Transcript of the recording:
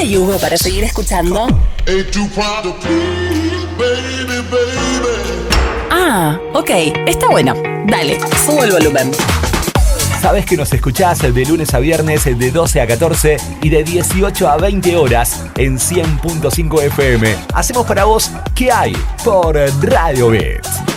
hay Hugo para seguir escuchando? Ah, ok, está bueno. Dale, subo el volumen. Sabes que nos escuchás de lunes a viernes de 12 a 14 y de 18 a 20 horas en 100.5 FM. Hacemos para vos ¿Qué hay? por Radio Beat.